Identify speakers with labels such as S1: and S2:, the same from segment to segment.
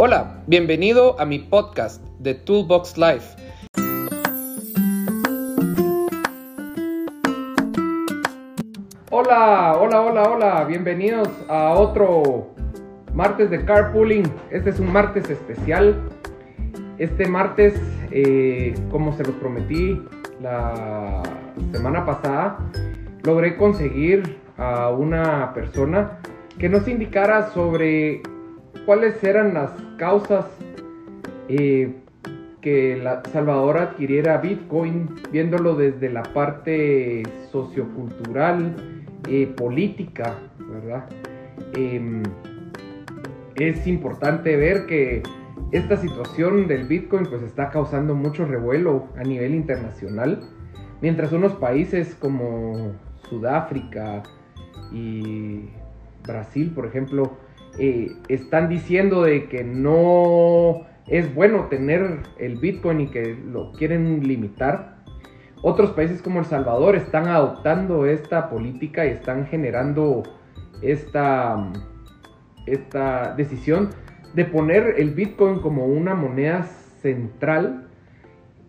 S1: Hola, bienvenido a mi podcast de Toolbox Life. Hola, hola, hola, hola, bienvenidos a otro martes de carpooling. Este es un martes especial. Este martes, eh, como se los prometí la semana pasada, logré conseguir a una persona que nos indicara sobre cuáles eran las causas eh, que Salvador adquiriera Bitcoin, viéndolo desde la parte sociocultural, eh, política, ¿verdad? Em, es importante ver que esta situación del Bitcoin pues está causando mucho revuelo a nivel internacional, mientras unos países como Sudáfrica y Brasil, por ejemplo, eh, están diciendo de que no es bueno tener el Bitcoin y que lo quieren limitar. Otros países como El Salvador están adoptando esta política y están generando esta, esta decisión de poner el Bitcoin como una moneda central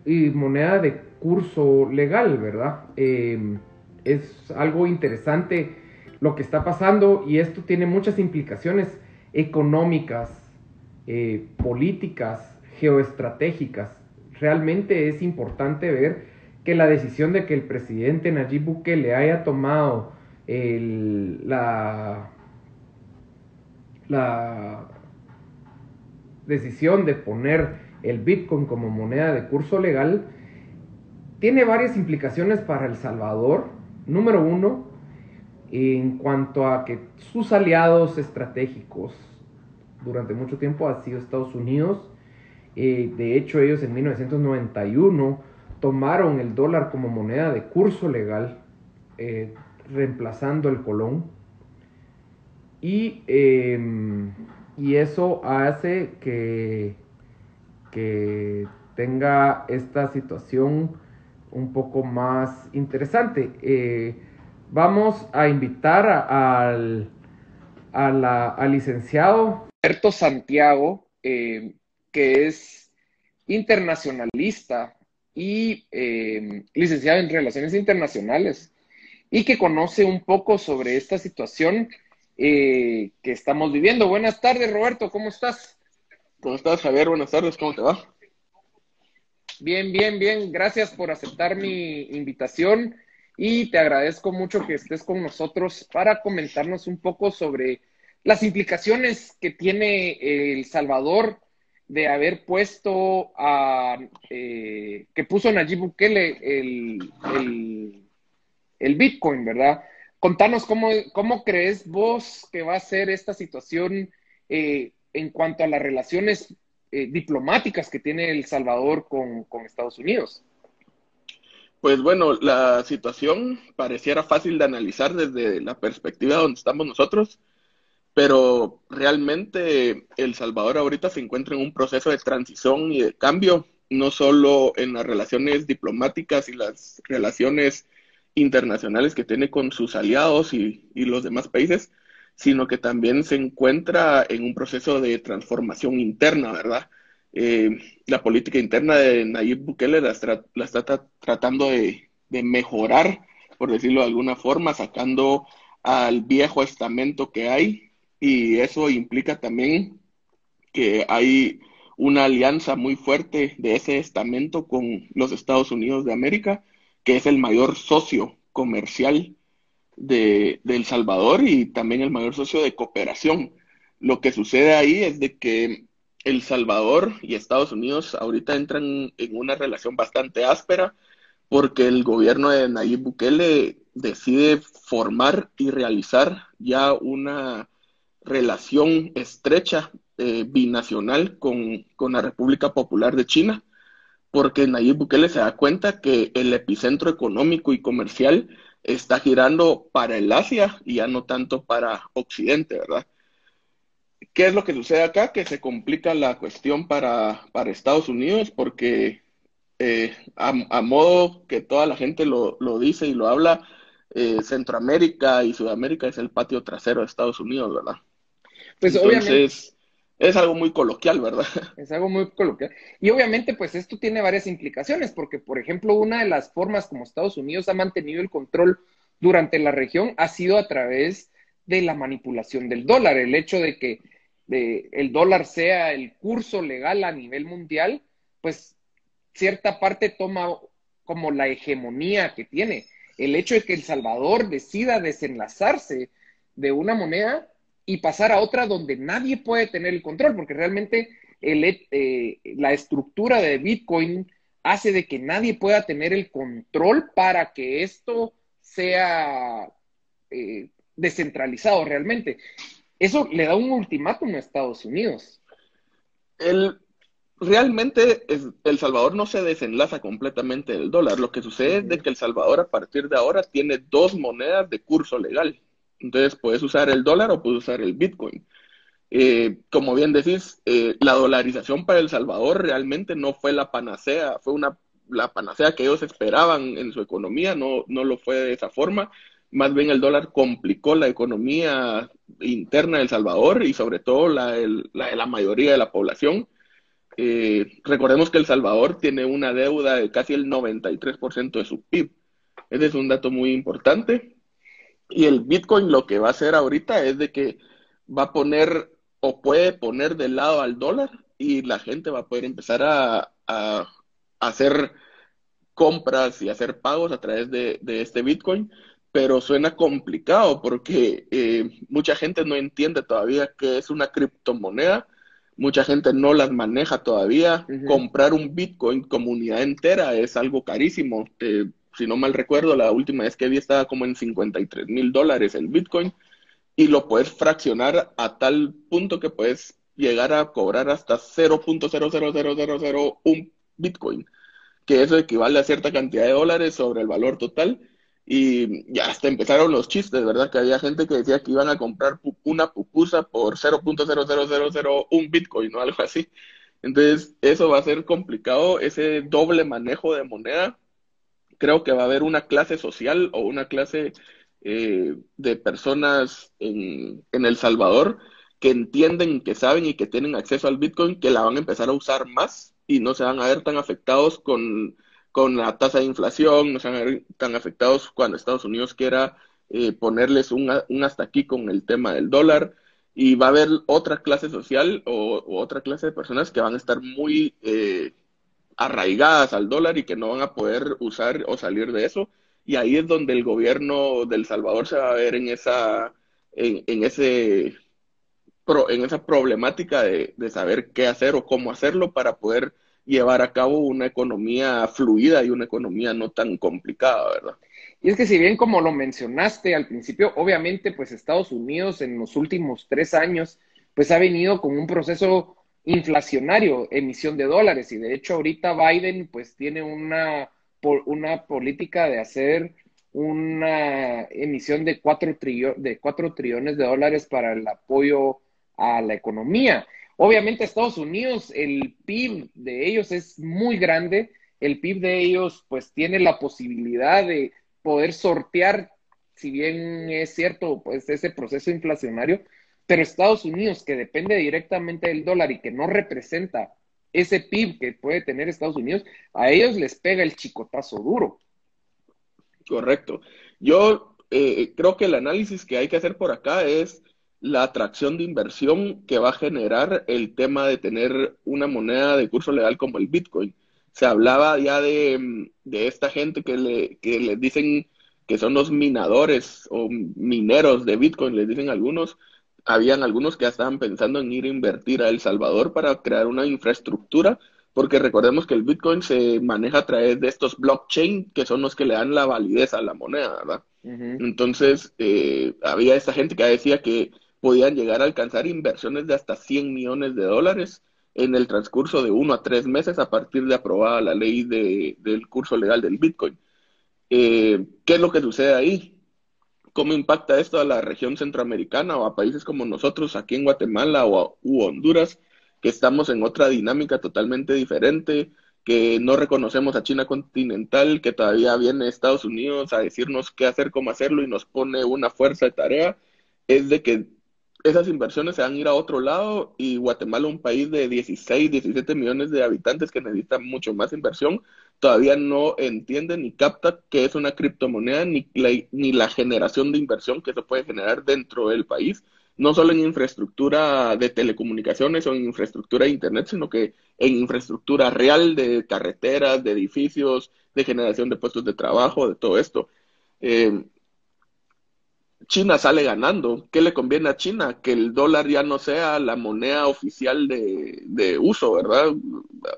S1: y moneda de curso legal, ¿verdad? Eh, es algo interesante lo que está pasando y esto tiene muchas implicaciones económicas, eh, políticas, geoestratégicas. Realmente es importante ver que la decisión de que el presidente Nayib Bukele haya tomado la, la decisión de poner el Bitcoin como moneda de curso legal tiene varias implicaciones para El Salvador. Número uno, en cuanto a que sus aliados estratégicos durante mucho tiempo han sido Estados Unidos. Eh, de hecho, ellos en 1991 tomaron el dólar como moneda de curso legal, eh, reemplazando el colón. Y, em, y eso hace que, que tenga esta situación un poco más interesante. Vamos a invitar al, al licenciado Alberto Santiago, eh, que es internacionalista y eh, licenciado en Relaciones Internacionales y que conoce un poco sobre esta situación eh, que estamos viviendo. Buenas tardes, Roberto, ¿cómo estás?
S2: ¿Cómo estás, Javier? Buenas tardes, ¿cómo te va?
S1: Bien, bien, bien. Gracias por aceptar mi invitación y te agradezco mucho que estés con nosotros para comentarnos un poco sobre las implicaciones que tiene El Salvador de haber puesto a, eh, que puso Nayib Bukele el, el, Bitcoin, ¿verdad? Contanos cómo, cómo, crees vos que va a ser esta situación eh, en cuanto a las relaciones eh, diplomáticas que tiene El Salvador con, con Estados Unidos.
S2: Pues bueno, la situación pareciera fácil de analizar desde la perspectiva donde estamos nosotros, pero realmente El Salvador ahorita se encuentra en un proceso de transición y de cambio, no solo en las relaciones diplomáticas y las relaciones internacionales que tiene con sus aliados y, y los demás países, sino que también se encuentra en un proceso de transformación interna, ¿verdad? Eh, la política interna de Nayib Bukele la, está tratando de, mejorar, por decirlo de alguna forma, sacando al viejo estamento que hay y eso implica también que hay una alianza muy fuerte de ese estamento con los Estados Unidos de América, que es el mayor socio comercial de, de El Salvador y también el mayor socio de cooperación. Lo que sucede ahí es de que el Salvador y Estados Unidos ahorita entran en una relación bastante áspera porque el gobierno de Nayib Bukele decide formar y realizar ya una relación estrecha eh, binacional con, con, la República Popular de China, porque Nayib Bukele se da cuenta que el epicentro económico y comercial está girando para el Asia y ya no tanto para Occidente, ¿verdad? ¿Qué es lo que sucede acá? Que se complica la cuestión para, para Estados Unidos porque eh, a, modo que toda la gente lo, lo dice y lo habla, eh, Centroamérica y Sudamérica es el patio trasero de Estados Unidos, ¿verdad?
S1: Pues Entonces,
S2: es algo muy coloquial, ¿verdad?
S3: Es algo muy coloquial. Y obviamente, pues esto tiene varias implicaciones, porque, por ejemplo, una de las formas como Estados Unidos ha mantenido el control durante la región ha sido a través de la manipulación del dólar. El hecho de que el dólar sea el curso legal a nivel mundial, pues cierta parte toma como la hegemonía que tiene. El hecho de que El Salvador decida desenlazarse de una moneda y pasar a otra donde nadie puede tener el control, porque realmente eh, la estructura de Bitcoin hace de que nadie pueda tener el control para que esto sea eh, descentralizado realmente. Eso le da un ultimátum a Estados Unidos.
S2: El, realmente El Salvador no se desenlaza completamente del dólar. Lo que sucede es de que El Salvador a partir de ahora tiene dos monedas de curso legal. Entonces puedes usar el dólar o puedes usar el Bitcoin. Eh, como bien decís, eh, la dolarización para El Salvador realmente no fue la panacea, fue una la panacea que ellos esperaban en su economía, no, no lo fue de esa forma. Más bien el dólar complicó la economía interna de El Salvador y sobre todo la, la de la mayoría de la población. Eh, recordemos que El Salvador tiene una deuda de casi el 93% de su PIB. Ese es un dato muy importante. Y el Bitcoin lo que va a hacer ahorita es de que va a poner o puede poner de lado al dólar y la gente va a poder empezar a, hacer compras y hacer pagos a través de, este Bitcoin, pero suena complicado porque eh, mucha gente no entiende todavía qué es una criptomoneda, mucha gente no las maneja todavía. Comprar un Bitcoin como unidad entera es algo carísimo. Eh, si no mal recuerdo, la última vez que vi estaba como en 53 mil dólares el Bitcoin y lo puedes fraccionar a tal punto que puedes llegar a cobrar hasta 0.00001 Bitcoin, que eso equivale a cierta cantidad de dólares sobre el valor total. Y ya hasta empezaron los chistes, ¿verdad? Que había gente que decía que iban a comprar una pupusa por 0.00001 Bitcoin o algo así. Entonces, eso va a ser complicado, ese doble manejo de moneda creo que va a haber una clase social o una clase eh, de personas en, El Salvador que entienden, que saben y que tienen acceso al Bitcoin, que la van a empezar a usar más y no se van a ver tan afectados con, la tasa de inflación, no se van a ver tan afectados cuando Estados Unidos quiera eh, ponerles un, hasta aquí con el tema del dólar. Y va a haber otra clase social o, otra clase de personas que van a estar muy eh, arraigadas al dólar y que no van a poder usar o salir de eso. Y ahí es donde el gobierno del Salvador se va a ver en esa, en, ese, en esa problemática de, saber qué hacer o cómo hacerlo para poder llevar a cabo una economía fluida y una economía no tan complicada, ¿verdad?
S3: Y es que si bien como lo mencionaste al principio, obviamente pues Estados Unidos en los últimos tres años pues ha venido con un proceso inflacionario, emisión de dólares. Y de hecho ahorita Biden pues tiene una, una política de hacer una emisión de cuatro, de cuatro trillones de dólares para el apoyo a la economía. Obviamente Estados Unidos, el PIB de ellos es muy grande, el PIB de ellos pues tiene la posibilidad de poder sortear, si bien es cierto, pues ese proceso inflacionario, pero Estados Unidos, que depende directamente del dólar y que no representa ese PIB que puede tener Estados Unidos, a ellos les pega el chicotazo duro.
S2: Correcto. Yo eh, creo que el análisis que hay que hacer por acá es la atracción de inversión que va a generar el tema de tener una moneda de curso legal como el Bitcoin. Se hablaba ya de, de esta gente que le, que le dicen que son los minadores o mineros de Bitcoin, les dicen algunos, habían algunos que ya estaban pensando en ir a invertir a El Salvador para crear una infraestructura, porque recordemos que el Bitcoin se maneja a través de estos blockchain, que son los que le dan la validez a la moneda, ¿verdad? Entonces, eh, había esta gente que decía que podían llegar a alcanzar inversiones de hasta 100 millones de dólares en el transcurso de uno a tres meses a partir de aprobada la ley de, del curso legal del Bitcoin. Eh, ¿Qué es lo que sucede ahí? cómo impacta esto a la región centroamericana o a países como nosotros aquí en Guatemala o u Honduras, que estamos en otra dinámica totalmente diferente, que no reconocemos a China continental, que todavía viene Estados Unidos a decirnos qué hacer, cómo hacerlo y nos pone una fuerza de tarea, es de que esas inversiones se van a ir a otro lado y Guatemala, un país de 16, 17 millones de habitantes que necesita mucho más inversión, todavía no entiende ni capta qué es una criptomoneda ni la, ni la generación de inversión que se puede generar dentro del país, no solo en infraestructura de telecomunicaciones o en infraestructura de Internet, sino que en infraestructura real de carreteras, de edificios, de generación de puestos de trabajo, de todo esto. Eh, China sale ganando. ¿Qué le conviene a China? Que el dólar ya no sea la moneda oficial de, uso, ¿verdad?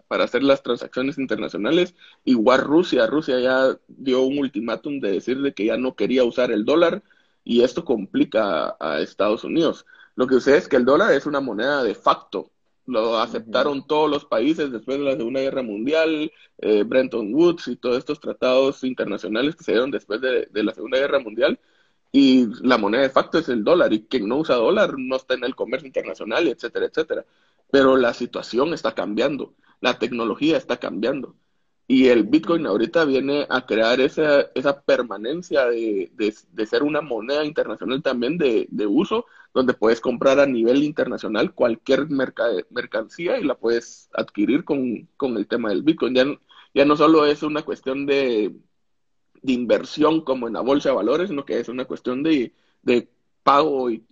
S2: Para hacer las transacciones internacionales. Igual Rusia. Rusia ya dio un ultimátum de decir de que ya no quería usar el dólar y esto complica a, Estados Unidos. Lo que sucede es que el dólar es una moneda de facto. Lo aceptaron todos los países después de la Segunda Guerra Mundial, eh, Bretton Woods y todos estos tratados internacionales que se dieron después de la Segunda Guerra Mundial y la moneda de facto es el dólar y quien no usa dólar no está en el comercio internacional, etcétera, etcétera. Pero la situación está cambiando, la tecnología está cambiando y el Bitcoin ahorita viene a crear esa, esa permanencia de, de, ser una moneda internacional también de, de, uso, donde puedes comprar a nivel internacional cualquier mercancía y la puedes adquirir con, con el tema del Bitcoin. Ya, ya no solo es una cuestión de de inversión como en la bolsa de valores, sino que es una cuestión de, pago y,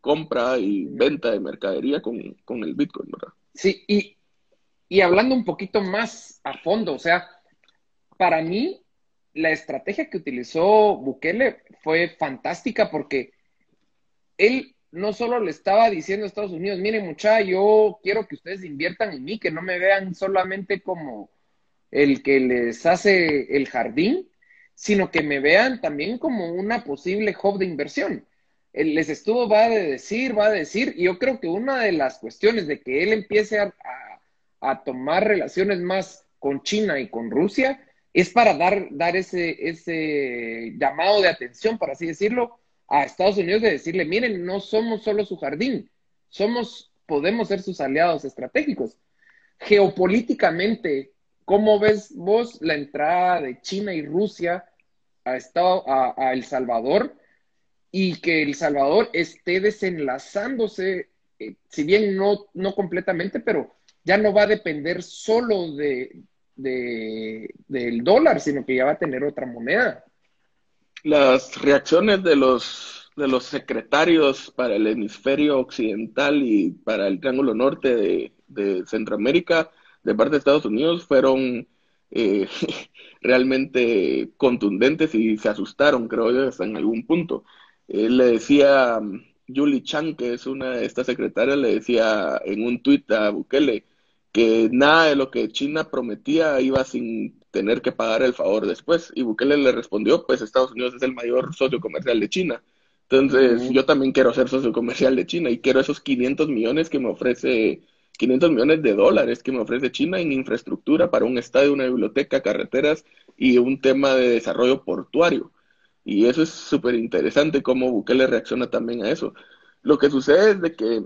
S2: compra y venta de mercadería con, el Bitcoin, ¿verdad?
S3: Sí, y, y hablando un poquito más a fondo, o sea, para mí la estrategia que utilizó Bukele fue fantástica porque él no solo le estaba diciendo a Estados Unidos, miren mucha, yo quiero que ustedes inviertan en mí, que no me vean solamente como el que les hace el jardín, sino que me vean también como una posible hub de inversión. El, les estuvo, va a decir, va a decir, y yo creo que una de las cuestiones de que él empiece a, tomar relaciones más con China y con Rusia es para dar, dar ese, ese llamado de atención, por así decirlo, a Estados Unidos de decirle, miren, no somos solo su jardín, somos, podemos ser sus aliados estratégicos. Geopolíticamente, ¿Cómo ves vos la entrada de China y Rusia a, Estado, a, El Salvador y que El Salvador esté desenlazándose, eh, si bien no, no completamente, pero ya no va a depender solo de, del dólar, sino que ya va a tener otra moneda?
S2: Las reacciones de los, de los secretarios para el hemisferio occidental y para el Triángulo Norte de, de Centroamérica de parte de Estados Unidos fueron eh, realmente contundentes y se asustaron, creo yo, hasta en algún punto. le decía um, Julie Chang, que es una de estas secretarias, le decía en un tuit a Bukele que nada de lo que China prometía iba sin tener que pagar el favor después. Y Bukele le respondió, pues Estados Unidos es el mayor socio comercial de China. Entonces, yo también quiero ser socio comercial de China y quiero esos 500 millones que me ofrece 500 millones de dólares que me ofrece China en infraestructura para un estadio, una biblioteca, carreteras y un tema de desarrollo portuario. Y eso es súper interesante cómo Bukele reacciona también a eso. Lo que sucede es de que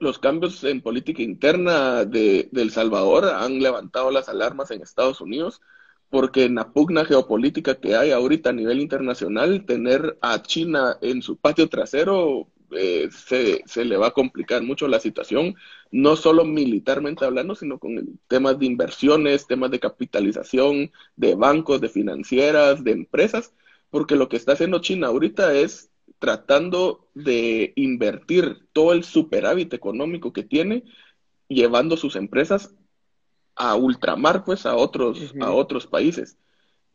S2: los cambios en política interna de, El Salvador han levantado las alarmas en Estados Unidos porque en la pugna geopolítica que hay ahorita a nivel internacional, tener a China en su patio trasero eh, se, se, le va a complicar mucho la situación, no solo militarmente hablando, sino con temas de inversiones, temas de capitalización, de bancos, de financieras, de empresas, porque lo que está haciendo China ahorita es tratando de invertir todo el superávit económico que tiene, llevando sus empresas a ultramar, pues, a otros, a otros países.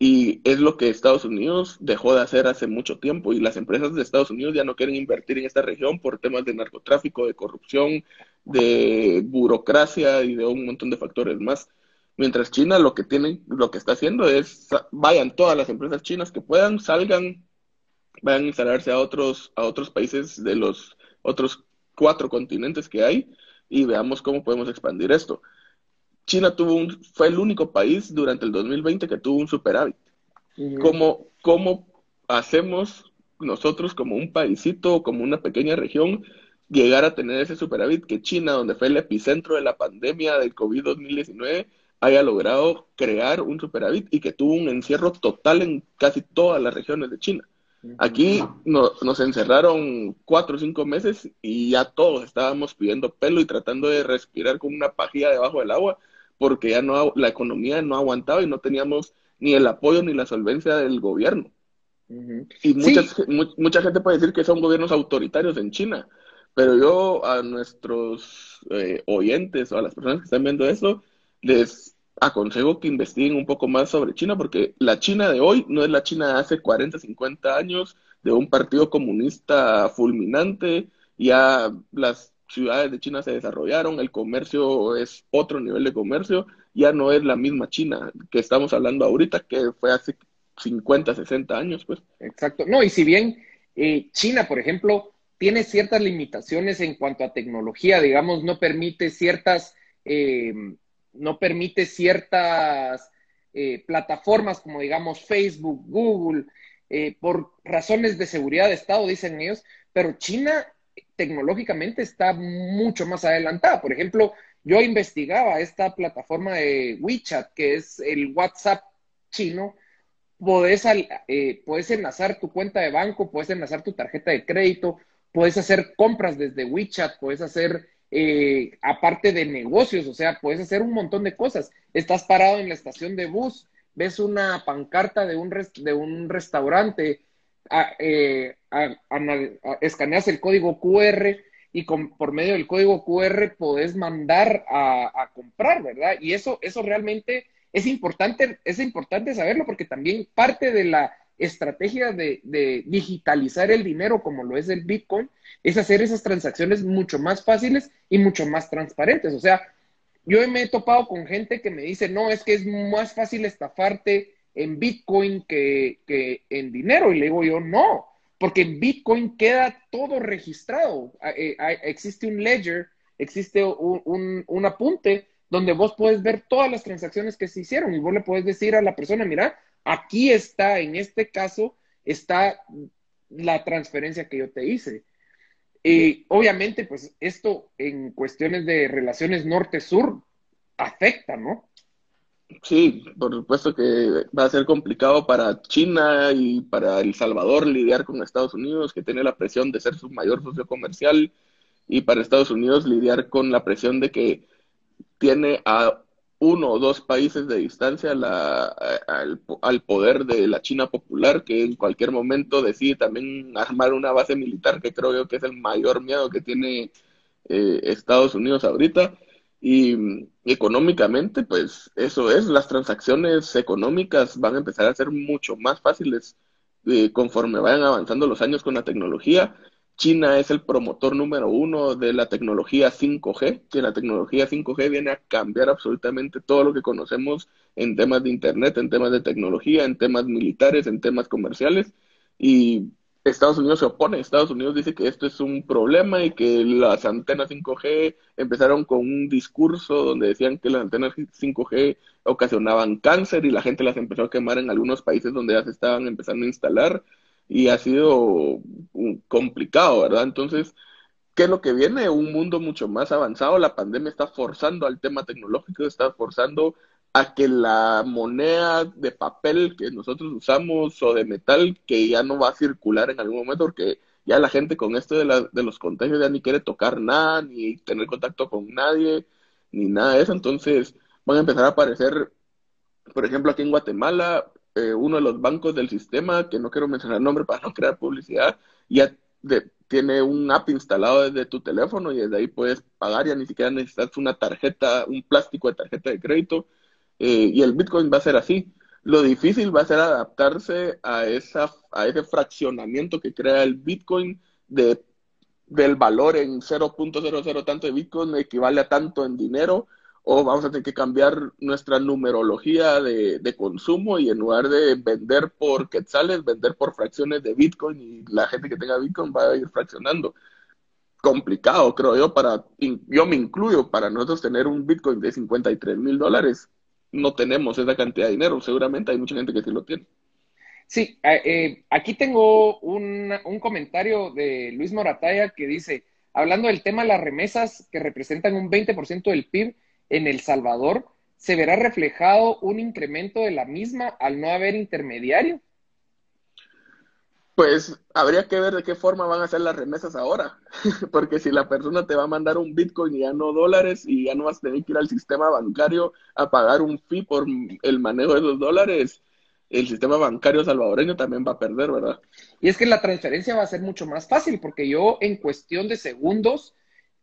S2: Y es lo que Estados Unidos dejó de hacer hace mucho tiempo y las empresas de Estados Unidos ya no quieren invertir en esta región por temas de narcotráfico, de corrupción, de burocracia y de un montón de factores más. Mientras China lo que tienen, lo que está haciendo es vayan todas las empresas chinas que puedan, salgan, vayan a instalarse a otros, a otros países de los otros cuatro continentes que hay y veamos cómo podemos expandir esto. China tuvo un, fue el único país durante el 2020 que tuvo un superávit. ¿Cómo, ¿Cómo hacemos nosotros como un paísito, como una pequeña región, llegar a tener ese superávit que China, donde fue el epicentro de la pandemia del COVID-2019, haya logrado crear un superávit y que tuvo un encierro total en casi todas las regiones de China? Aquí nos encerraron cuatro o cinco meses y ya todos estábamos pidiendo pelo y tratando de respirar con una pajilla debajo del agua porque ya no la economía no aguantaba y no teníamos ni el apoyo ni la solvencia del gobierno. Y mucha gente puede decir que son gobiernos autoritarios en China, pero yo a nuestros eh, oyentes o a las personas que están viendo eso, les aconsejo que investiguen un poco más sobre China, porque la China de hoy no es la China de hace 40, 50 años, de un partido comunista fulminante, ya las ciudades de China se desarrollaron, el comercio es otro nivel de comercio, ya no es la misma China que estamos hablando ahorita, que fue hace 50, 60 años, pues.
S3: Exacto. No, y si bien eh, China, por ejemplo, tiene ciertas limitaciones en cuanto a tecnología, digamos, no permite ciertas eh, no permite ciertas eh, plataformas como digamos Facebook, Google, por razones de seguridad de Estado, dicen ellos, pero China tecnológicamente está mucho más adelantada. Por ejemplo, yo investigaba esta plataforma de WeChat, que es el WhatsApp chino, puedes, eh, enlazar tu cuenta de banco, puedes enlazar tu tarjeta de crédito, puedes hacer compras desde WeChat, puedes hacer eh, aparte de negocios, o sea, puedes hacer un montón de cosas. Estás parado en la estación de bus, ves una pancarta de un, de un restaurante, eh, escaneas el código QR y por medio del código QR podés mandar a, comprar, ¿verdad? Y eso, eso realmente es importante, es importante saberlo porque también parte de la estrategia de, digitalizar el dinero como lo es el Bitcoin es hacer esas transacciones mucho más fáciles y mucho más transparentes. O sea, yo me he topado con gente que me dice, no, es que es más fácil estafarte en Bitcoin que, en dinero. Y le digo yo, no, porque en Bitcoin queda todo registrado. Eh, existe un ledger, existe un, un apunte donde vos puedes ver todas las transacciones que se hicieron y vos le puedes decir a la persona, mira, Aquí está, en este caso, está la transferencia que yo te hice. Y obviamente, pues esto en cuestiones de relaciones norte-sur afecta, ¿no?
S2: Sí, por supuesto que va a ser complicado para China y para El Salvador lidiar con Estados Unidos, que tiene la presión de ser su mayor socio comercial, y para Estados Unidos lidiar con la presión de que tiene a uno o dos países de distancia al, poder de la China popular, que en cualquier momento decide también armar una base militar, que creo yo que es el mayor miedo que tiene eh, Estados Unidos ahorita. Y económicamente, pues eso es, las transacciones económicas van a empezar a ser mucho más fáciles eh, conforme vayan avanzando los años con la tecnología China es el promotor número uno de la tecnología 5G, que la tecnología 5G viene a cambiar absolutamente todo lo que conocemos en temas de Internet, en temas de tecnología, en temas militares, en temas comerciales. Y Estados Unidos se opone. Estados Unidos dice que esto es un problema y que las antenas 5G empezaron con un discurso donde decían que las antenas 5G ocasionaban cáncer y la gente las empezó a quemar en algunos países donde ya se estaban empezando a instalar y ha sido complicado, ¿verdad? Entonces, ¿qué es lo que viene? Un mundo mucho más avanzado. La pandemia está forzando al tema tecnológico, está forzando a que la moneda de papel que nosotros usamos o de metal, que ya no va a circular en algún momento, porque ya la gente con esto de, la, de los contagios ya ni quiere tocar nada, ni tener contacto con nadie, ni nada de eso. Entonces, van a empezar a aparecer, por ejemplo, aquí en Guatemala, eh, uno de los bancos del sistema, que no quiero mencionar el nombre para no crear publicidad, ya tiene un app instalado desde tu teléfono y desde ahí puedes pagar, ya ni siquiera necesitas una tarjeta, un plástico de tarjeta de crédito, eh, y el Bitcoin va a ser así. Lo difícil va a ser adaptarse a, esa, a ese fraccionamiento que crea el Bitcoin de, del valor en 0.00 tanto de Bitcoin equivale a tanto en dinero o vamos a tener que cambiar nuestra numerología de, consumo y en lugar de vender por quetzales, vender por fracciones de Bitcoin y la gente que tenga Bitcoin va a ir fraccionando. Complicado, creo yo, para, yo me incluyo, para nosotros tener un Bitcoin de 53 mil dólares, no tenemos esa cantidad de dinero, seguramente hay mucha gente que sí lo tiene.
S3: Sí, eh, eh, aquí tengo un, un comentario de Luis Morataya que dice, hablando del tema de las remesas que representan un 20% del PIB, en El Salvador, ¿se verá reflejado un incremento de la misma al no haber intermediario?
S2: Pues habría que ver de qué forma van a ser las remesas ahora, porque si la persona te va a mandar un Bitcoin y ya no dólares y ya no vas a tener que ir al sistema bancario a pagar un fee por el manejo de esos dólares, el sistema bancario salvadoreño también va a perder, ¿verdad?
S3: Y es que la transferencia va a ser mucho más fácil, porque yo en cuestión de segundos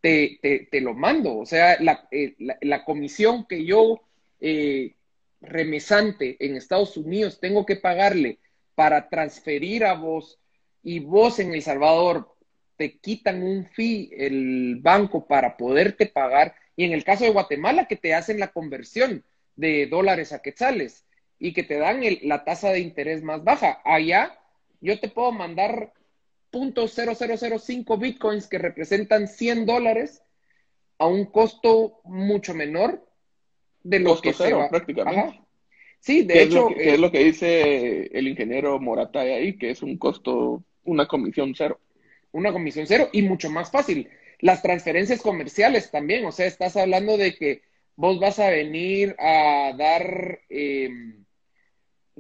S3: te, te, lo mando. O sea, la, eh, comisión que yo, eh, remesante en Estados Unidos, tengo que pagarle para transferir a vos y vos en El Salvador te quitan un fee el banco para poderte pagar y en el caso de Guatemala que te hacen la conversión de dólares a quetzales y que te dan la tasa de interés más baja. Allá yo te puedo mandar .0005 bitcoins que representan 100 dólares a un costo mucho menor de lo que
S2: cero, se prácticamente.
S3: Sí, de hecho.
S2: Es es lo que dice el ingeniero Morata ahí, que es un costo, una comisión cero.
S3: Una comisión cero y mucho más fácil. Las transferencias comerciales también, o sea, estás hablando de que vos vas a venir a dar, em,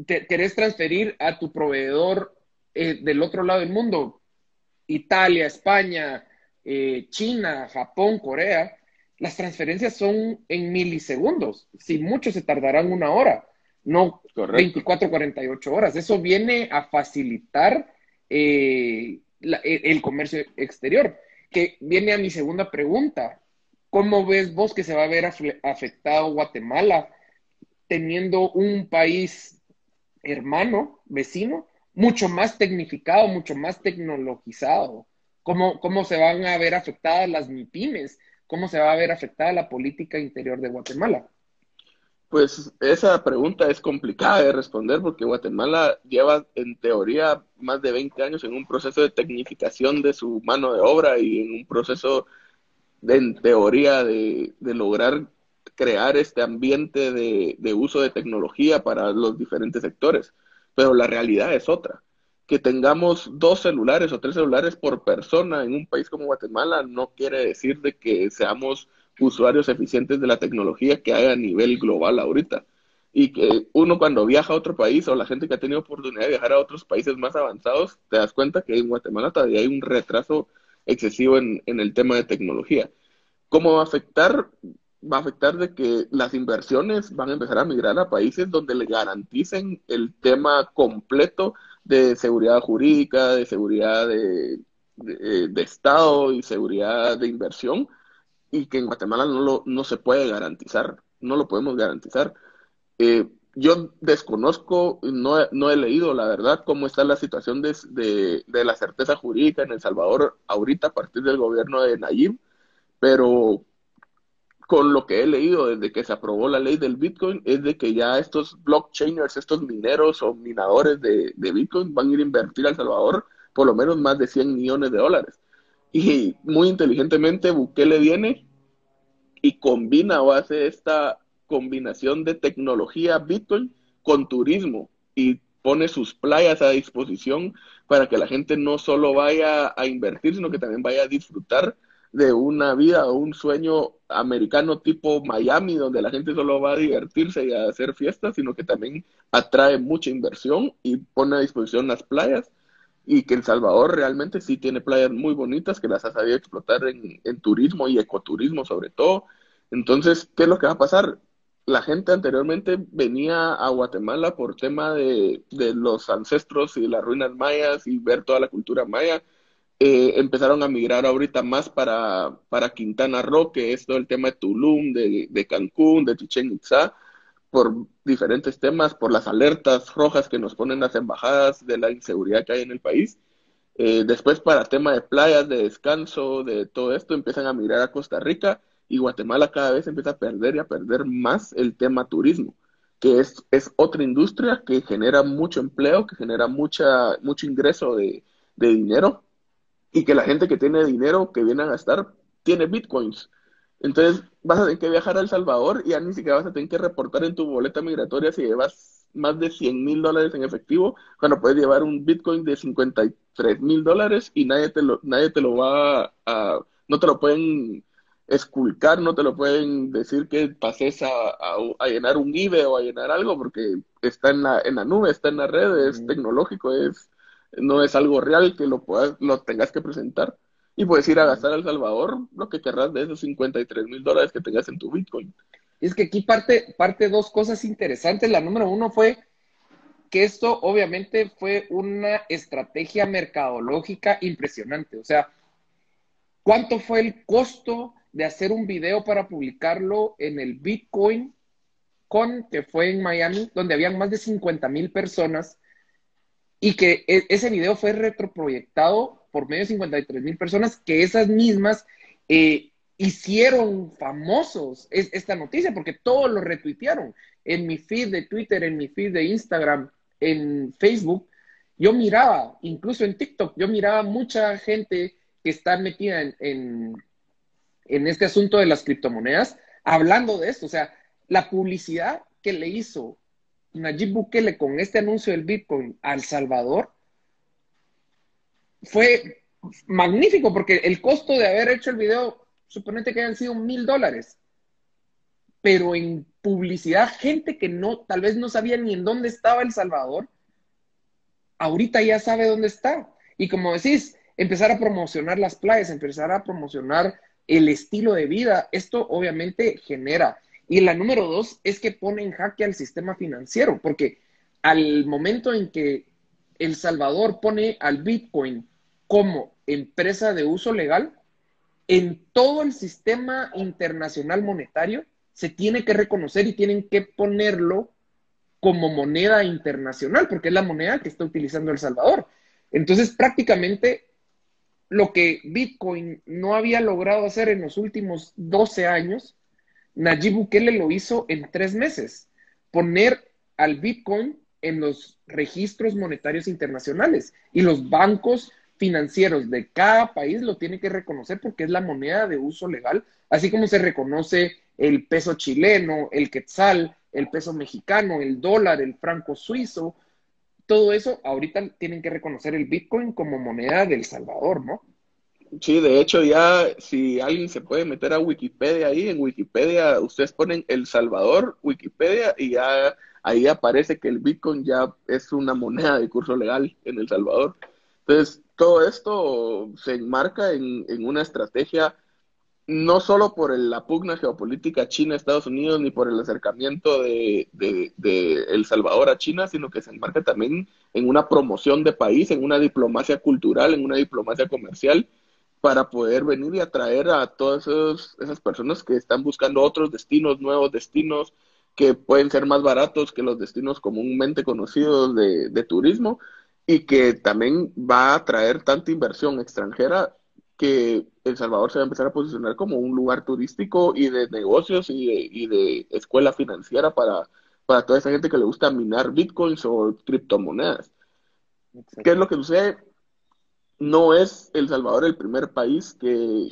S3: querés transferir a tu proveedor eh, del otro lado del mundo, Italia, España, eh, China, Japón, Corea, las transferencias son en milisegundos. Si mucho se tardarán una hora no 24, 48 horas. Eso viene a facilitar eh, e, el comercio exterior, que viene a mi segunda pregunta. ¿Cómo ves vos que se va a ver afectado Guatemala teniendo un país hermano, vecino, mucho más tecnificado, mucho más tecnologizado? ¿Cómo, cómo se van a ver afectadas las MIPIMES? ¿Cómo se va a ver afectada la política interior de Guatemala?
S2: Pues esa pregunta es complicada de responder porque Guatemala lleva en teoría más de 20 años en un proceso de tecnificación de su mano de obra y en un proceso de, en teoría de, lograr crear este ambiente de, de, uso de tecnología para los diferentes sectores. Pero la realidad es otra. Que tengamos dos celulares o tres celulares por persona en un país como Guatemala no quiere decir de que seamos usuarios eficientes de la tecnología que hay a nivel global ahorita. Y que uno cuando viaja a otro país o la gente que ha tenido oportunidad de viajar a otros países más avanzados, te das cuenta que en Guatemala todavía hay un retraso excesivo en, en el tema de tecnología. ¿Cómo va a afectar? Va a afectar de que las inversiones van a empezar a migrar a países donde le garanticen el tema completo de seguridad jurídica, de seguridad de, de, de Estado y seguridad de inversión, y que en Guatemala no, lo, no se puede garantizar, no lo podemos garantizar. Eh, yo desconozco, no, no, he leído la verdad cómo está la situación de, de, la certeza jurídica en El Salvador ahorita a partir del gobierno de Nayib, pero con lo que he leído desde que se aprobó la ley del Bitcoin es de que ya estos blockchainers, estos mineros o minadores de, de Bitcoin van a ir a invertir a El Salvador por lo menos más de 100 millones de dólares. Y muy inteligentemente Bukele viene y combina o hace esta combinación de tecnología Bitcoin con turismo y pone sus playas a disposición para que la gente no solo vaya a invertir, sino que también vaya a disfrutar de una vida o un sueño americano tipo Miami, donde la gente solo va a divertirse y a hacer fiestas, sino que también atrae mucha inversión y pone a disposición las playas y que El Salvador realmente sí tiene playas muy bonitas que las ha sabido explotar en, turismo y ecoturismo sobre todo. Entonces, ¿qué es lo que va a pasar? La gente anteriormente venía a Guatemala por tema de, los ancestros y las ruinas mayas y ver toda la cultura maya. Eh, empezaron a migrar ahorita más para, para Quintana Roo, que es todo el tema de Tulum, de, de Cancún, de Chichen Itzá por diferentes temas, por las alertas rojas que nos ponen las embajadas de la inseguridad que hay en el país. Eh, después para tema de playas, de descanso, de todo esto, empiezan a mirar a Costa Rica y Guatemala cada vez empieza a perder y a perder más el tema turismo, que es, es otra industria que genera mucho empleo, que genera mucha, mucho ingreso de, de dinero y que la gente que tiene dinero que viene a gastar tiene bitcoins. Entonces vas a tener que viajar a El Salvador y ya ni siquiera vas a tener que reportar en tu boleta migratoria si llevas más de 100 mil dólares en efectivo, cuando puedes llevar un Bitcoin de 53 mil dólares y nadie te, lo, nadie te lo va a, no te lo pueden esculcar, no te lo pueden decir que pases a, a, llenar un IBE o a llenar algo porque está en la, en la nube, está en la red, es tecnológico, es, no es algo real que lo, puedas, lo tengas que presentar. Y puedes ir a gastar a El Salvador lo que querrás de esos 53 mil dólares que tengas en tu Bitcoin.
S3: Es que aquí parte, parte dos cosas interesantes. La número uno fue que esto obviamente fue una estrategia mercadológica impresionante. O sea, ¿cuánto fue el costo de hacer un video para publicarlo en el Bitcoin Con, que fue en Miami, donde habían más de 50 mil personas y que e, ese video fue retroproyectado por medio de 53 mil personas, que esas mismas eh, hicieron famosos esta noticia, porque todos lo retuitearon. En mi feed de Twitter, en mi feed de Instagram, en Facebook, yo miraba, incluso en TikTok, yo miraba mucha gente que está metida en, en, este asunto de las criptomonedas, hablando de esto. O sea, la publicidad que le hizo Nayib Bukele con este anuncio del Bitcoin al Salvador fue magnífico porque el costo de haber hecho el video, suponete que hayan sido mil dólares, pero en publicidad, gente que no, tal vez no sabía ni en dónde estaba El Salvador, ahorita ya sabe dónde está. Y como decís, empezar a promocionar las playas, empezar a promocionar el estilo de vida, esto obviamente genera. Y la número dos es que pone en jaque al sistema financiero, porque al momento en que El Salvador pone al Bitcoin como empresa de uso legal, en todo el sistema internacional monetario, se tiene que reconocer y tienen que ponerlo como moneda internacional, porque es la moneda que está utilizando El Salvador. Entonces, prácticamente lo que Bitcoin no había logrado hacer en los últimos 12 años, Nayib Bukele lo hizo en tres meses, poner al Bitcoin en los registros monetarios internacionales y los bancos financieros de cada país lo tienen que reconocer porque es la moneda de uso legal, así como se reconoce el peso chileno, el quetzal, el peso mexicano, el dólar, el franco suizo, todo eso ahorita tienen que reconocer el Bitcoin como moneda del Salvador, ¿no?
S2: Sí, de hecho ya si alguien se puede meter a Wikipedia ahí, en Wikipedia ustedes ponen El Salvador, Wikipedia, y ya ahí aparece que el Bitcoin ya es una moneda de curso legal en El Salvador. Entonces, todo esto se enmarca en, una estrategia no solo por la pugna geopolítica China-Estados Unidos, ni por el acercamiento de, El Salvador a China, sino que se enmarca también en una promoción de país, en una diplomacia cultural, en una diplomacia comercial, para poder venir y atraer a todas esas personas que están buscando otros destinos, nuevos destinos, que pueden ser más baratos que los destinos comúnmente conocidos de, de turismo y que también va a atraer tanta inversión extranjera que El Salvador se va a empezar a posicionar como un lugar turístico y de negocios y de, escuela financiera para, para toda esa gente que le gusta minar bitcoins o criptomonedas. ¿Qué es lo que sucede? No es El Salvador el primer país que,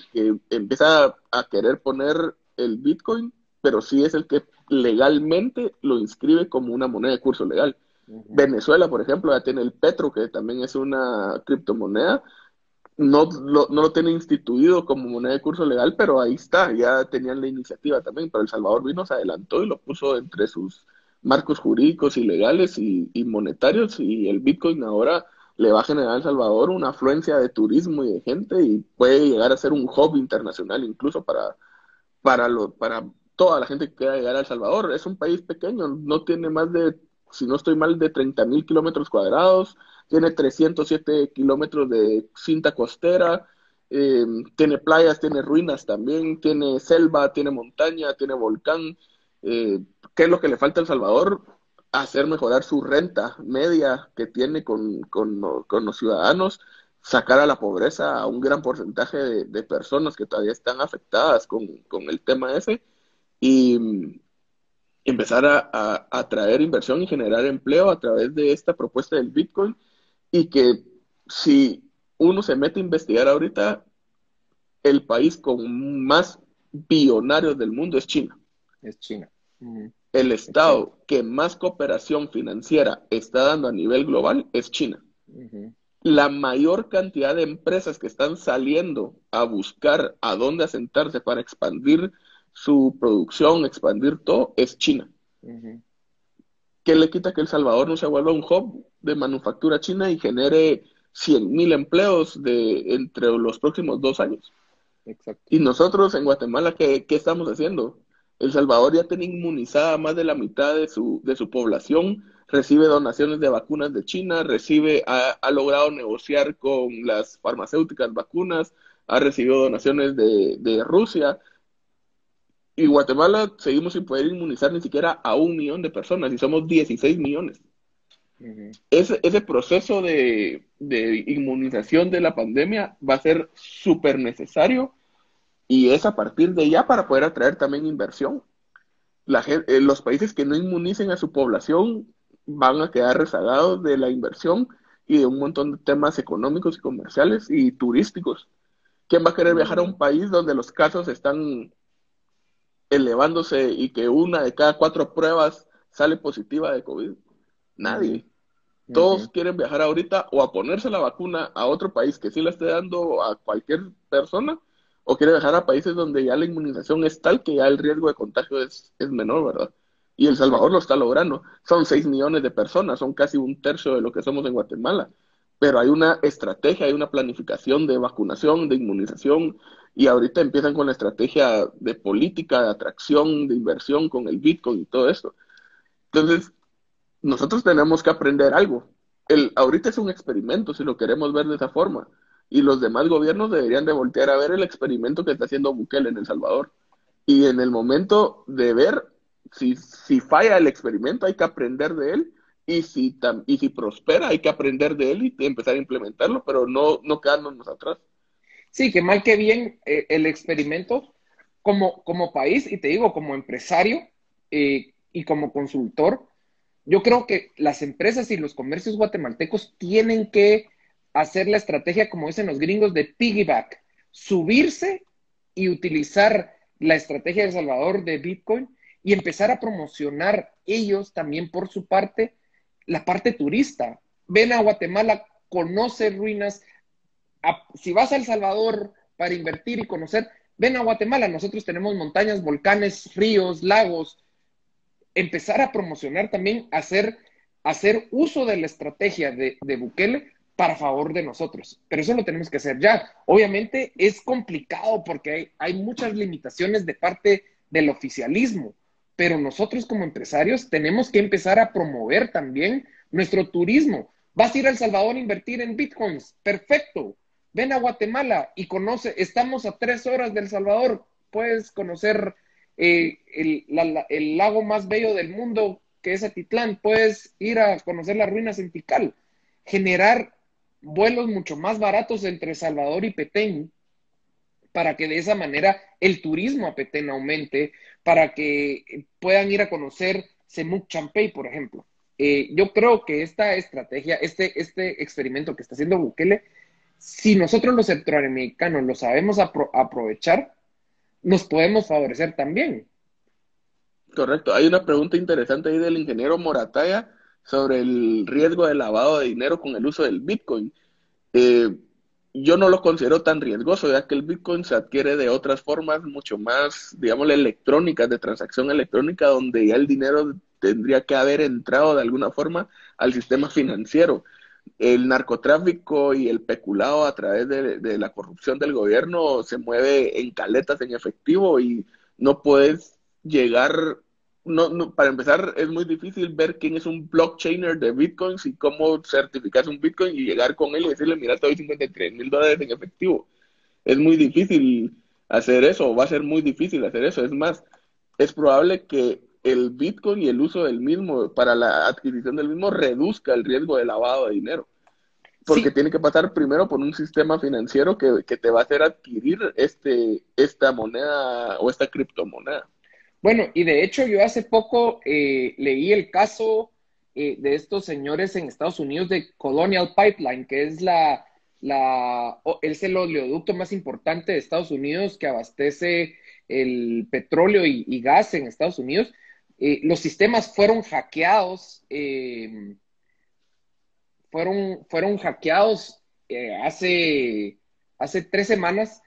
S2: empieza a, querer poner el bitcoin, pero sí es el que legalmente lo inscribe como una moneda de curso legal. Venezuela, por ejemplo, ya tiene el Petro, que también es una criptomoneda, no lo, no lo tiene instituido como moneda de curso legal, pero ahí está, ya tenían la iniciativa también, pero El Salvador vino, se adelantó y lo puso entre sus marcos jurídicos y legales y, monetarios y el Bitcoin ahora le va a generar a El Salvador una afluencia de turismo y de gente y puede llegar a ser un hub internacional incluso para, para, lo, para toda la gente que quiera llegar a El Salvador. Es un país pequeño, no tiene más de, si no estoy mal, de 30 mil kilómetros cuadrados tiene 307 kilómetros de cinta costera, eh, tiene playas, tiene ruinas también, tiene selva, tiene montaña, tiene volcán. Eh, ¿Qué es lo que le falta a El Salvador? Hacer mejorar su renta media que tiene con, los ciudadanos, sacar a la pobreza a un gran porcentaje de, personas que todavía están afectadas con, el tema ese y empezar a atraer inversión y generar empleo a través de esta propuesta del Bitcoin y que si uno se mete a investigar ahorita, el país con más billonarios del mundo es China.
S3: Es China.
S2: El estado que más cooperación financiera está dando a nivel global es China. La mayor cantidad de empresas que están saliendo a buscar a dónde asentarse para expandir su producción, expandir todo, es China. ¿Qué le quita que El Salvador no se vuelva un hub de manufactura china y genere 100 mil empleos de, entre los próximos dos años. Y nosotros en Guatemala, ¿qué, ¿qué, estamos haciendo? El Salvador ya tiene inmunizada más de la mitad de su, de su población, recibe donaciones de vacunas de China, recibe, ha, ha logrado negociar con las farmacéuticas vacunas, ha recibido donaciones de, de Rusia, y Guatemala seguimos sin poder inmunizar ni siquiera a un millón de personas y somos 16 millones. ese, ese, proceso de, de, inmunización de la pandemia va a ser súper necesario y es a partir de ya para poder atraer también inversión. La eh, los países que no inmunicen a su población van a quedar rezagados de la inversión y de un montón de temas económicos y comerciales y turísticos. ¿Quién va a querer viajar a un país donde los casos están elevándose y que una de cada cuatro pruebas sale positiva de COVID. Nadie. Todos quieren viajar ahorita o a ponerse la vacuna a otro país que sí la esté dando a cualquier persona o quiere viajar a países donde ya la inmunización es tal que ya el riesgo de contagio es, es menor, ¿verdad? Y El Salvador lo está logrando. Son 6 millones de personas, son casi un tercio de lo que somos en Guatemala. Pero hay una estrategia, hay una planificación de vacunación, de inmunización, y ahorita empiezan con la estrategia de política, de atracción, de inversión con el Bitcoin y todo esto. Entonces, nosotros tenemos que aprender algo. El, ahorita es un experimento, si lo queremos ver de esa forma. Y los demás gobiernos deberían de voltear a ver el experimento que está haciendo Bukele en El Salvador. Y en el momento de ver si, si falla el experimento, hay que aprender de él. Y si, y si prospera, hay que aprender de él y empezar a implementarlo, pero no, no quedarnos atrás.
S3: Sí, que mal que bien eh, el experimento como, como país, y te digo, como empresario eh, y como consultor, yo creo que las empresas y los comercios guatemaltecos tienen que hacer la estrategia, como dicen los gringos, de piggyback, subirse y utilizar la estrategia de Salvador de Bitcoin y empezar a promocionar ellos también por su parte la parte turista. Ven a Guatemala, conoce ruinas, si vas a El Salvador para invertir y conocer, ven a Guatemala, nosotros tenemos montañas, volcanes, ríos, lagos, empezar a promocionar también, hacer, hacer uso de la estrategia de, Bukele para favor de nosotros. Pero eso lo tenemos que hacer ya. Obviamente es complicado porque hay, hay muchas limitaciones de parte del oficialismo, pero nosotros como empresarios tenemos que empezar a promover también nuestro turismo. Vas a ir a El Salvador a invertir en bitcoins, perfecto ven a Guatemala y conoce, estamos a tres horas del Salvador, puedes conocer eh, el, lago más bello del mundo, que es Atitlán, puedes ir a conocer las ruinas en Tikal, generar vuelos mucho más baratos entre Salvador y Petén, para que de esa manera el turismo a Petén aumente, para que puedan ir a conocer Semuc Champey, por ejemplo. Eh, yo creo que esta estrategia, este, este experimento que está haciendo Bukele, si nosotros los centroamericanos lo sabemos aprovechar, nos podemos favorecer también.
S2: Correcto. Hay una pregunta interesante ahí del ingeniero Morataya sobre el riesgo de lavado de dinero con el uso del Bitcoin. Eh, yo no lo considero tan riesgoso, ya que el Bitcoin se adquiere de otras formas mucho más, digamos, electrónicas, de transacción electrónica, donde ya el dinero tendría que haber entrado de alguna forma al sistema financiero el narcotráfico y el peculado a través de, la corrupción del gobierno se mueve en caletas en efectivo y no puedes llegar, no, para empezar es muy difícil ver quién es un blockchainer de bitcoins y cómo certificar un bitcoin y llegar con él y decirle, mira, te doy 53 mil dólares en efectivo. Es muy difícil hacer eso, va a ser muy difícil hacer eso. Es más, es probable que el Bitcoin y el uso del mismo para la adquisición del mismo reduzca el riesgo de lavado de dinero. Porque tiene que pasar primero por un sistema financiero que, te va a hacer adquirir este, esta moneda o esta criptomoneda.
S3: Bueno, y de hecho yo hace poco eh, leí el caso eh, de estos señores en Estados Unidos de Colonial Pipeline, que es la, la, es el oleoducto más importante de Estados Unidos que abastece el petróleo y gas en Estados Unidos eh, los sistemas fueron hackeados, eh, fueron, fueron hackeados eh, hace, hace tres semanas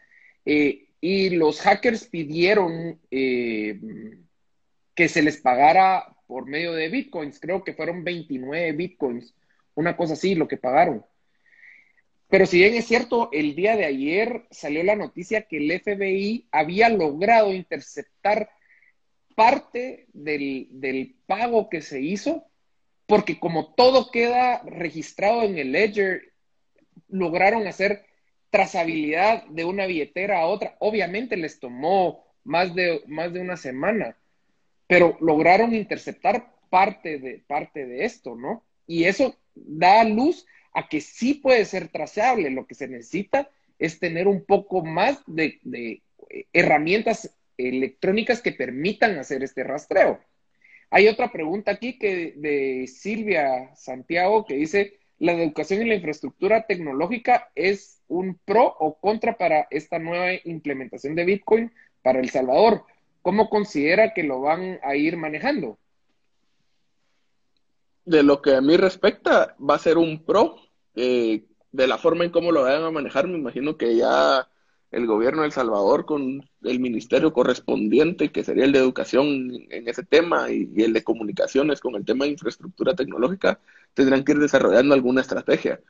S3: y los hackers pidieron que se les pagara por medio de bitcoins. Creo que fueron 29 bitcoins, una cosa así, lo que pagaron. Pero si bien es cierto, el día de ayer salió la noticia que el FBI había logrado interceptar parte del, del pago que se hizo, porque como todo queda registrado en el ledger, lograron hacer trazabilidad de una billetera a otra. Obviamente les tomó más de, más de una semana, pero lograron interceptar parte de, parte de esto, ¿no? Y eso da luz a que sí puede ser trazable. Lo que se necesita es tener un poco más de, herramientas electrónicas que permitan hacer este rastreo. Hay otra pregunta aquí que de Silvia Santiago que dice, ¿la educación y la infraestructura tecnológica es un pro o contra para esta nueva implementación de Bitcoin para El Salvador? ¿Cómo considera que lo van a ir manejando?
S2: De lo que a mí respecta, va a ser un pro eh, de la forma en cómo lo vayan a manejar, me imagino que ya el gobierno de El Salvador con el ministerio correspondiente, que sería el de educación en ese tema, y, el de comunicaciones con el tema de infraestructura tecnológica, tendrán que ir desarrollando alguna estrategia.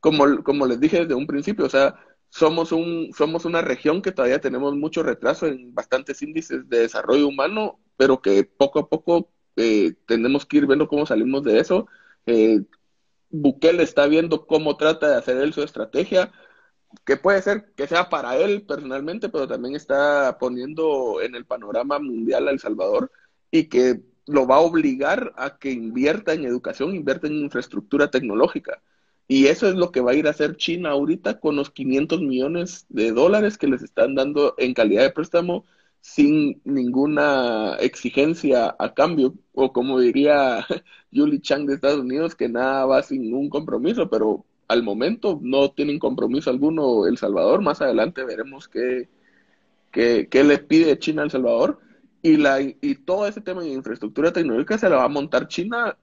S2: Como, como les dije desde un principio, o sea, somos, un, somos una región que todavía tenemos mucho retraso en bastantes índices de desarrollo humano, pero que poco a poco eh, tenemos que ir viendo cómo salimos de eso. Eh, Bukele está viendo cómo trata de hacer él su estrategia, que puede ser que sea para él personalmente, pero también está poniendo en el panorama mundial a El Salvador y que lo va a obligar a que invierta en educación, invierta en infraestructura tecnológica. Y eso es lo que va a ir a hacer China ahorita con los 500 millones de dólares que les están dando en calidad de préstamo sin ninguna exigencia a cambio, o como diría Julie Chang de Estados Unidos, que nada va sin un compromiso, pero al momento no tienen compromiso alguno El Salvador, más adelante veremos qué, qué, le pide China a El Salvador, y, la, y todo ese tema de infraestructura tecnológica se la va a montar China,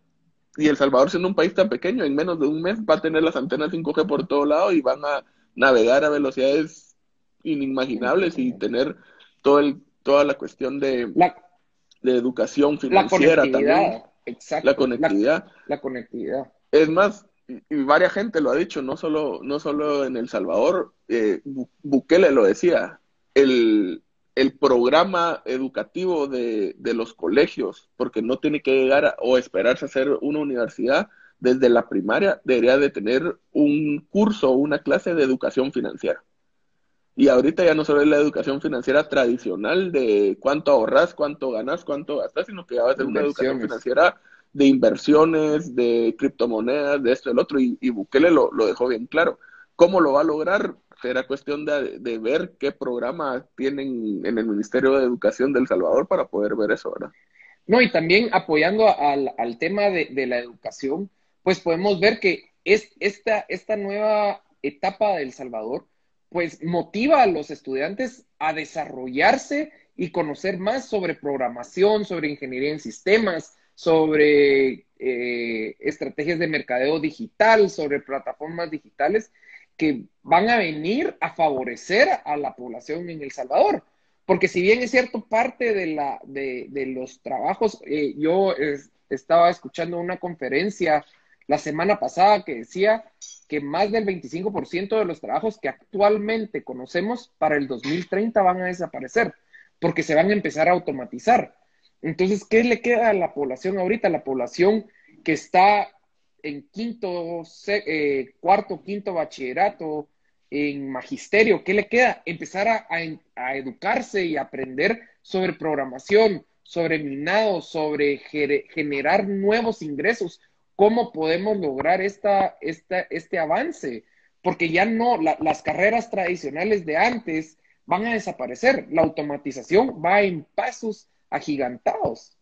S2: y El Salvador siendo un país tan pequeño, en menos de un mes va a tener las antenas 5G por todo lado y van a navegar a velocidades inimaginables y tener todo el toda la cuestión de, la, de educación financiera también.
S3: Exacto.
S2: La conectividad.
S3: La, conectividad.
S2: Es más, y, varias gente lo ha dicho, no solo, no solo en El Salvador, eh, Bukele lo decía, el, el programa educativo de, de, los colegios, porque no tiene que llegar o esperarse a hacer una universidad, desde la primaria debería de tener un curso o una clase de educación financiera. Y ahorita ya no solo es la educación financiera tradicional de cuánto ahorras, cuánto ganas, cuánto gastas, sino que ya va a ser una educación financiera de inversiones, de criptomonedas, de esto y del otro. Y, Bukele lo, dejó bien claro. ¿Cómo lo va a lograr? Será cuestión de, ver qué programa tienen en el Ministerio de Educación del Salvador para poder ver eso, ¿verdad?
S3: No, y también apoyando al, al tema de, de, la educación, pues podemos ver que es esta, esta nueva etapa del Salvador pues motiva a los estudiantes a desarrollarse y conocer más sobre programación, sobre ingeniería en sistemas, sobre eh, estrategias de mercadeo digital, sobre plataformas digitales que van a venir a favorecer a la población en El Salvador. Porque si bien es cierto, parte de, la, de, los trabajos, eh, yo estaba escuchando una conferencia la semana pasada que decía que más del 25% de los trabajos que actualmente conocemos para el 2030 van a desaparecer, porque se van a empezar a automatizar. Entonces, ¿qué le queda a la población ahorita? La población que está en quinto, eh, cuarto, quinto bachillerato, en magisterio, ¿qué le queda? Empezar a, educarse y aprender sobre programación, sobre minado, sobre generar nuevos ingresos, cómo podemos lograr esta, este avance, porque ya no, las carreras tradicionales de antes van a desaparecer, la automatización va en pasos agigantados.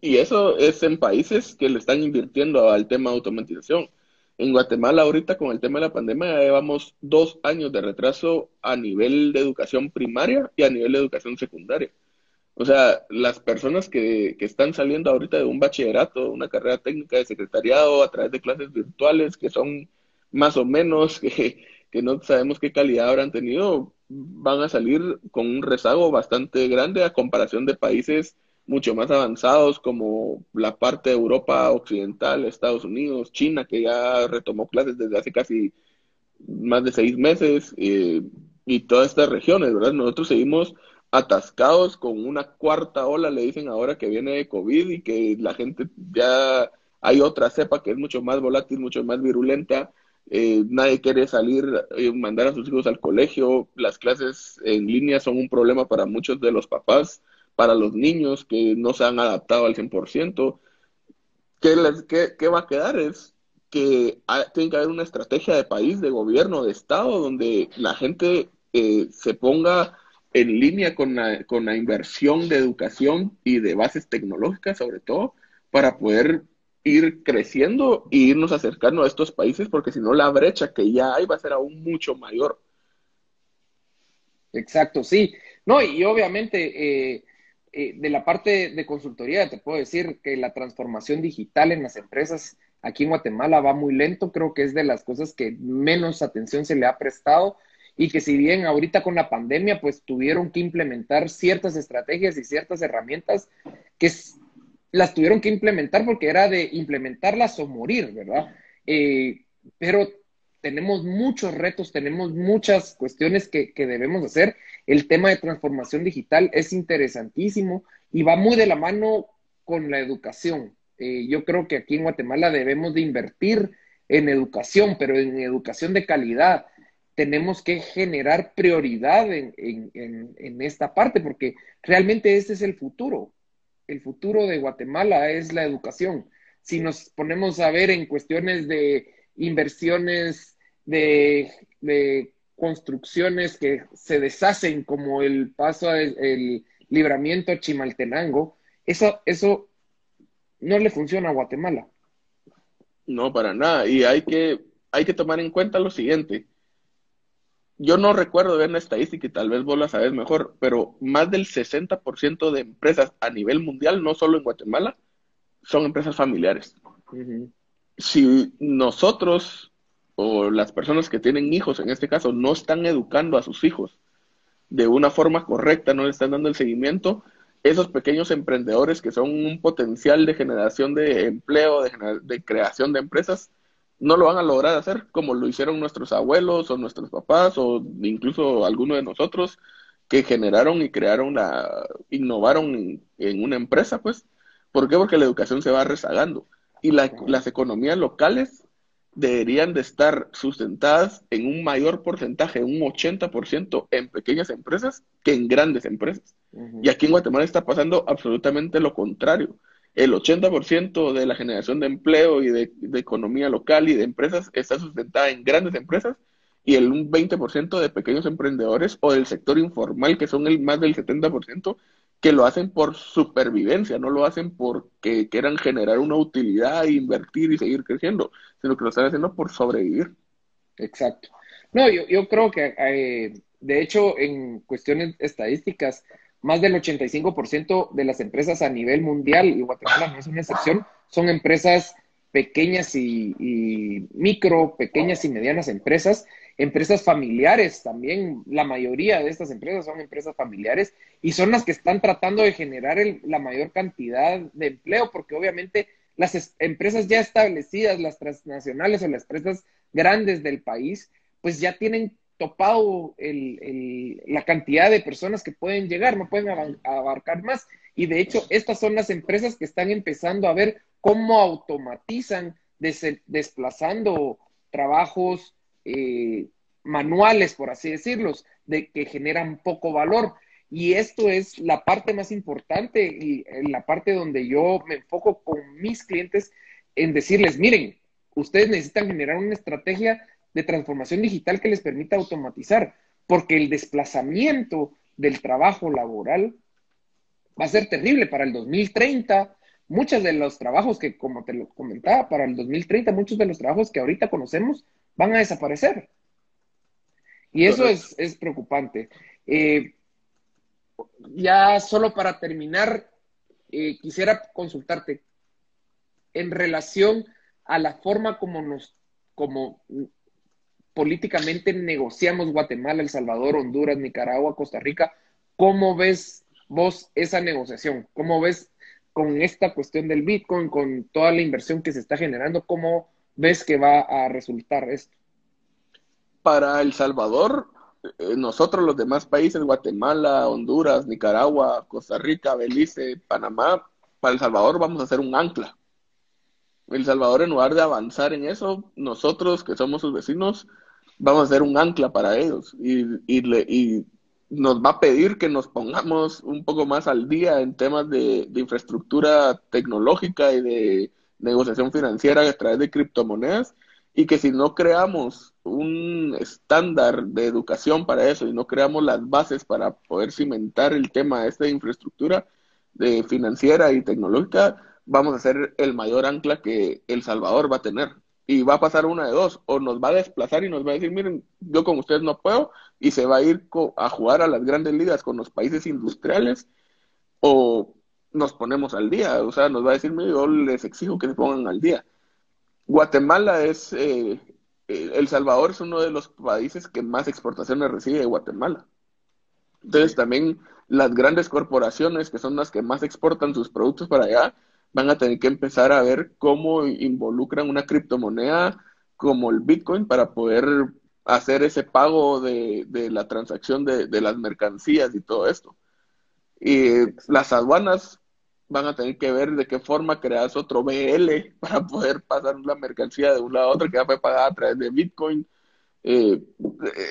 S2: Y eso es en países que le están invirtiendo al tema de automatización. En Guatemala ahorita con el tema de la pandemia llevamos dos años de retraso a nivel de educación primaria y a nivel de educación secundaria. O sea, las personas que, que están saliendo ahorita de un bachillerato, una carrera técnica de secretariado a través de clases virtuales que son más o menos, que, que no sabemos qué calidad habrán tenido, van a salir con un rezago bastante grande a comparación de países mucho más avanzados como la parte de Europa occidental, Estados Unidos, China, que ya retomó clases desde hace casi más de seis meses eh, y todas estas regiones, ¿verdad? Nosotros seguimos atascados con una cuarta ola, le dicen ahora que viene de COVID y que la gente ya hay otra cepa que es mucho más volátil, mucho más virulenta. Eh, nadie quiere salir, eh, mandar a sus hijos al colegio. Las clases en línea son un problema para muchos de los papás, para los niños que no se han adaptado al 100%. ¿Qué, les, qué, qué va a quedar? Es que tiene que haber una estrategia de país, de gobierno, de Estado, donde la gente eh, se ponga en línea con la, con la inversión de educación y de bases tecnológicas, sobre todo, para poder ir creciendo e irnos acercando a estos países, porque si no, la brecha que ya hay va a ser aún mucho mayor.
S3: Exacto, sí. No, y obviamente eh, eh, de la parte de consultoría te puedo decir que la transformación digital en las empresas aquí en Guatemala va muy lento, creo que es de las cosas que menos atención se le ha prestado y que si bien ahorita con la pandemia pues tuvieron que implementar ciertas estrategias y ciertas herramientas que las tuvieron que implementar porque era de implementarlas o morir, ¿verdad? Eh, pero tenemos muchos retos, tenemos muchas cuestiones que, que, debemos hacer. El tema de transformación digital es interesantísimo y va muy de la mano con la educación. Eh, yo creo que aquí en Guatemala debemos de invertir en educación, pero en educación de calidad tenemos que generar prioridad en, esta parte, porque realmente ese es el futuro. El futuro de Guatemala es la educación. Si nos ponemos a ver en cuestiones de inversiones, de, construcciones que se deshacen, como el paso, el, libramiento Chimaltenango, eso, eso no le funciona a Guatemala.
S2: No, para nada. Y hay que, hay que tomar en cuenta lo siguiente yo no recuerdo ver una estadística y tal vez vos la sabes mejor, pero más del 60% de empresas a nivel mundial, no solo en Guatemala, son empresas familiares. Si nosotros o las personas que tienen hijos, en este caso, no están educando a sus hijos de una forma correcta, no le están dando el seguimiento, esos pequeños emprendedores que son un potencial de generación de empleo, de, de creación de empresas, no lo van a lograr hacer como lo hicieron nuestros abuelos o nuestros papás o incluso algunos de nosotros que generaron y crearon la, innovaron en, una empresa, pues. ¿Por qué? Porque la educación se va rezagando. Y las economías locales deberían de estar sustentadas en un mayor porcentaje, un 80% en pequeñas empresas que en grandes empresas. Y aquí en Guatemala está pasando absolutamente lo contrario el 80% de la generación de empleo y de, economía local y de empresas está sustentada en grandes empresas y el 20% de pequeños emprendedores o del sector informal, que son el más del 70%, que lo hacen por supervivencia, no lo hacen porque quieran generar una utilidad, e invertir y seguir creciendo, sino que lo están haciendo por sobrevivir.
S3: Exacto. No, yo, yo creo que, eh, de hecho, en cuestiones estadísticas, más del 85% de las empresas a nivel mundial, y Guatemala no es una excepción, son empresas pequeñas y, micro, pequeñas y medianas empresas, empresas familiares también, la mayoría de estas empresas son empresas familiares y son las que están tratando de generar la mayor cantidad de empleo, porque obviamente las empresas ya establecidas, las transnacionales o las empresas grandes del país, pues ya tienen topado la cantidad de personas que pueden llegar, no pueden abarcar más. Y de hecho, estas son las empresas que están empezando a ver cómo automatizan, desplazando trabajos eh, manuales, por así decirlos, de que generan poco valor. Y esto es la parte más importante y la parte donde yo me enfoco con mis clientes en decirles, miren, ustedes necesitan generar una estrategia de transformación digital que les permita automatizar, porque el desplazamiento del trabajo laboral va a ser terrible para el 2030. Muchos de los trabajos que, como te lo comentaba, para el 2030, muchos de los trabajos que ahorita conocemos van a desaparecer. Y eso es, preocupante. Eh, ya solo para terminar, eh, quisiera consultarte en relación a la forma como nos, como políticamente negociamos Guatemala, El Salvador, Honduras, Nicaragua, Costa Rica. ¿Cómo ves vos esa negociación? ¿Cómo ves con esta cuestión del Bitcoin, con toda la inversión que se está generando? ¿Cómo ves que va a resultar esto?
S2: para El Salvador, eh, nosotros los demás países, Guatemala, Honduras, Nicaragua, Costa Rica, Belice, Panamá, para El Salvador vamos a hacer un ancla. El Salvador, en lugar de avanzar en eso, nosotros que somos sus vecinos, vamos a hacer un ancla para ellos. Y, y, nos va a pedir que nos pongamos un poco más al día en temas de, de infraestructura tecnológica y de negociación financiera a través de criptomonedas y que si no creamos un estándar de educación para eso y no creamos las bases para poder cimentar el tema de esta infraestructura de financiera y tecnológica, vamos a ser el mayor ancla que El Salvador va a tener. Y va a pasar una de dos, o nos va a desplazar y nos va a decir, miren, yo con ustedes no puedo, y se va a ir a jugar a las grandes ligas con los países industriales, o nos ponemos al día, o sea, nos va a decir, yo les exijo que se pongan al día. Guatemala es, eh, eh, El Salvador es uno de los países que más exportaciones recibe de Guatemala. Entonces también las grandes corporaciones, que son las que más exportan sus productos para allá, van a tener que empezar a ver cómo involucran una criptomoneda como el Bitcoin para poder hacer ese pago de, la transacción de, de, las mercancías y todo esto. Y las aduanas van a tener que ver de qué forma creas otro BL para poder pasar la mercancía de un lado a otro que ya fue pagada a través de Bitcoin. Eh,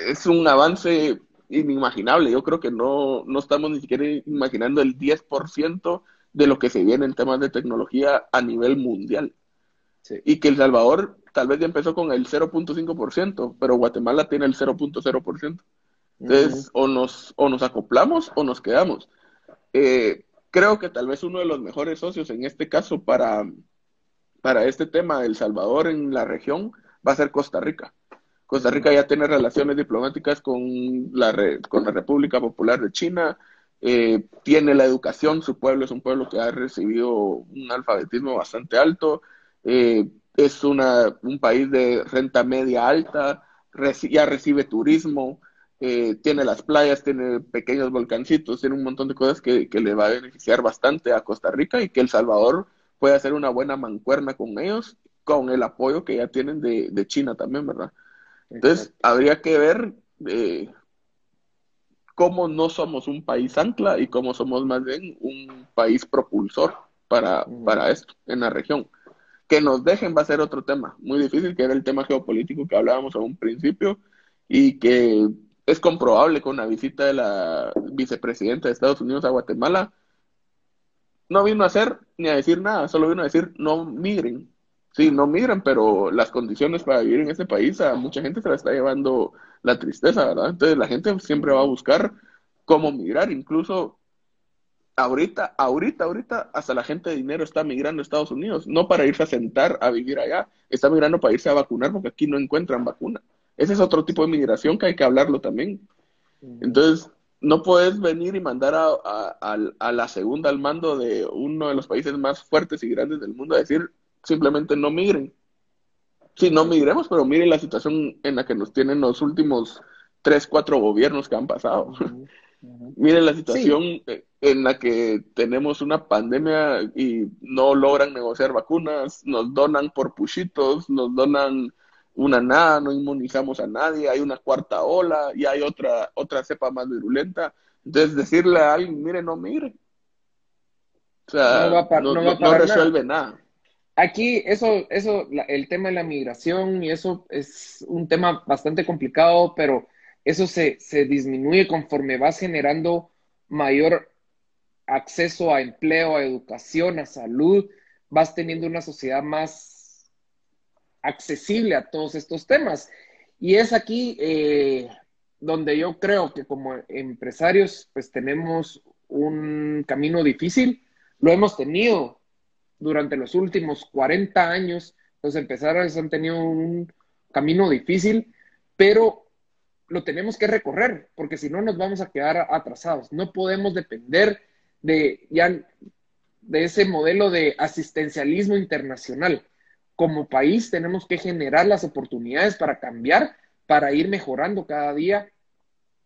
S2: es un avance inimaginable. Yo creo que no, no estamos ni siquiera imaginando el 10% de lo que se viene en temas de tecnología a nivel mundial. Y que El Salvador tal vez ya empezó con el 0.5%, pero Guatemala tiene el 0.0%. Entonces, o, nos, o nos acoplamos o nos quedamos. Eh, creo que tal vez uno de los mejores socios en este caso para, para este tema del Salvador en la región va a ser Costa Rica. Costa Rica ya tiene relaciones diplomáticas con la, con la República Popular de China, eh, tiene la educación, su pueblo es un pueblo que ha recibido un alfabetismo bastante alto, eh, es una, un país de renta media alta, ya recibe turismo, eh, tiene las playas, tiene pequeños volcancitos, tiene un montón de cosas que, le va a beneficiar bastante a Costa Rica y que El Salvador puede hacer una buena mancuerna con ellos, con el apoyo que ya tienen de, China también, ¿verdad? Entonces, habría que ver eh, cómo no somos un país ancla y cómo somos más bien un país propulsor para, para esto en la región. Que nos dejen va a ser otro tema muy difícil, que era el tema geopolítico que hablábamos a un principio y que es comprobable con una visita de la vicepresidenta de Estados Unidos a Guatemala, no vino a hacer ni a decir nada, solo vino a decir no migren. Sí, no migren, pero las condiciones para vivir en ese país a mucha gente se la está llevando la tristeza, ¿verdad? Entonces la gente siempre va a buscar cómo migrar, incluso ahorita, ahorita, ahorita, hasta la gente de dinero está migrando a Estados Unidos, no para irse a sentar a vivir allá, está migrando para irse a vacunar porque aquí no encuentran vacuna. Ese es otro tipo de migración que hay que hablarlo también. Entonces, no puedes venir y mandar a, la segunda al mando de uno de los países más fuertes y grandes del mundo a decir simplemente no migren. Sí, no migremos, pero miren la situación en la que nos tienen los últimos tres, cuatro gobiernos que han pasado. miren la situación en la que tenemos una pandemia y no logran negociar vacunas, nos donan por puchitos, nos donan una nada, no inmunizamos a nadie, hay una cuarta ola y hay otra, otra cepa más virulenta. Entonces decirle a alguien, mire, no mire. O sea, no, resuelve nada.
S3: Aquí, eso, eso, el tema de la migración y eso es un tema bastante complicado, pero eso se, se disminuye conforme vas generando mayor acceso a empleo, a educación, a salud, vas teniendo una sociedad más accesible a todos estos temas. Y es aquí eh, donde yo creo que como empresarios pues tenemos un camino difícil. Lo hemos tenido durante los últimos 40 años. Los empresarios han tenido un camino difícil, pero lo tenemos que recorrer, porque si no nos vamos a quedar atrasados. No podemos depender de ya de ese modelo de asistencialismo internacional como país tenemos que generar las oportunidades para cambiar, para ir mejorando cada día,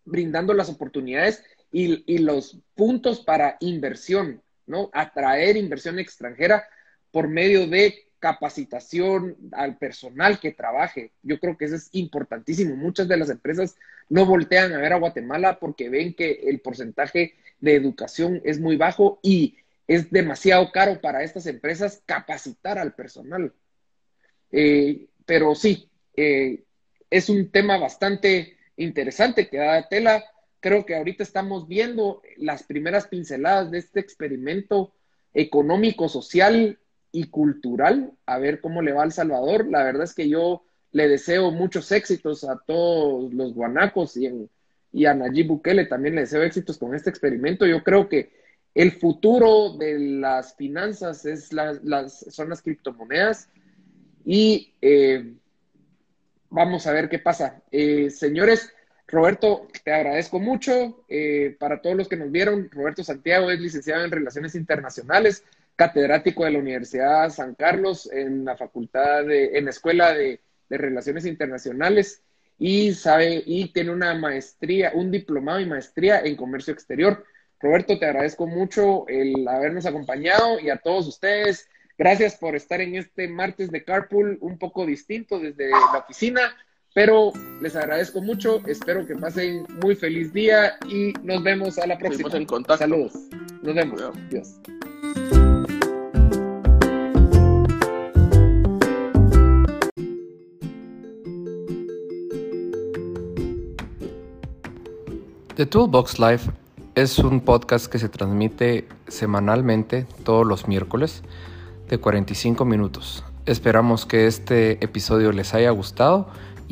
S3: brindando las oportunidades y, los puntos para inversión, ¿no? Atraer inversión extranjera por medio de capacitación al personal que trabaje. Yo creo que eso es importantísimo. Muchas de las empresas no voltean a ver a Guatemala porque ven que el porcentaje de educación es muy bajo y es demasiado caro para estas empresas capacitar al personal. Eh, pero sí, eh, es un tema bastante interesante que da tela. Creo que ahorita estamos viendo las primeras pinceladas de este experimento económico, social y cultural, a ver cómo le va a El Salvador. La verdad es que yo le deseo muchos éxitos a todos los guanacos y, y a Nayib Bukele también le deseo éxitos con este experimento. Yo creo que el futuro de las finanzas es las, son las criptomonedas y eh, vamos a ver qué pasa. Eh, señores, Roberto, te agradezco mucho. Eh, para todos los que nos vieron, Roberto Santiago es licenciado en Relaciones Internacionales, catedrático de la Universidad San Carlos en la Facultad de, en la Escuela de, de Relaciones Internacionales y sabe y tiene una maestría, un diplomado y maestría en comercio exterior. Roberto, te agradezco mucho el habernos acompañado y a todos ustedes. Gracias por estar en este martes de Carpool, un poco distinto desde la oficina, pero les agradezco mucho. Espero que pasen muy feliz día y nos vemos a la próxima.
S2: en contacto.
S3: Saludos. Nos vemos. Adiós.
S1: The Toolbox Live es un podcast que se transmite semanalmente todos los miércoles de 45 minutos. Esperamos que este episodio les haya gustado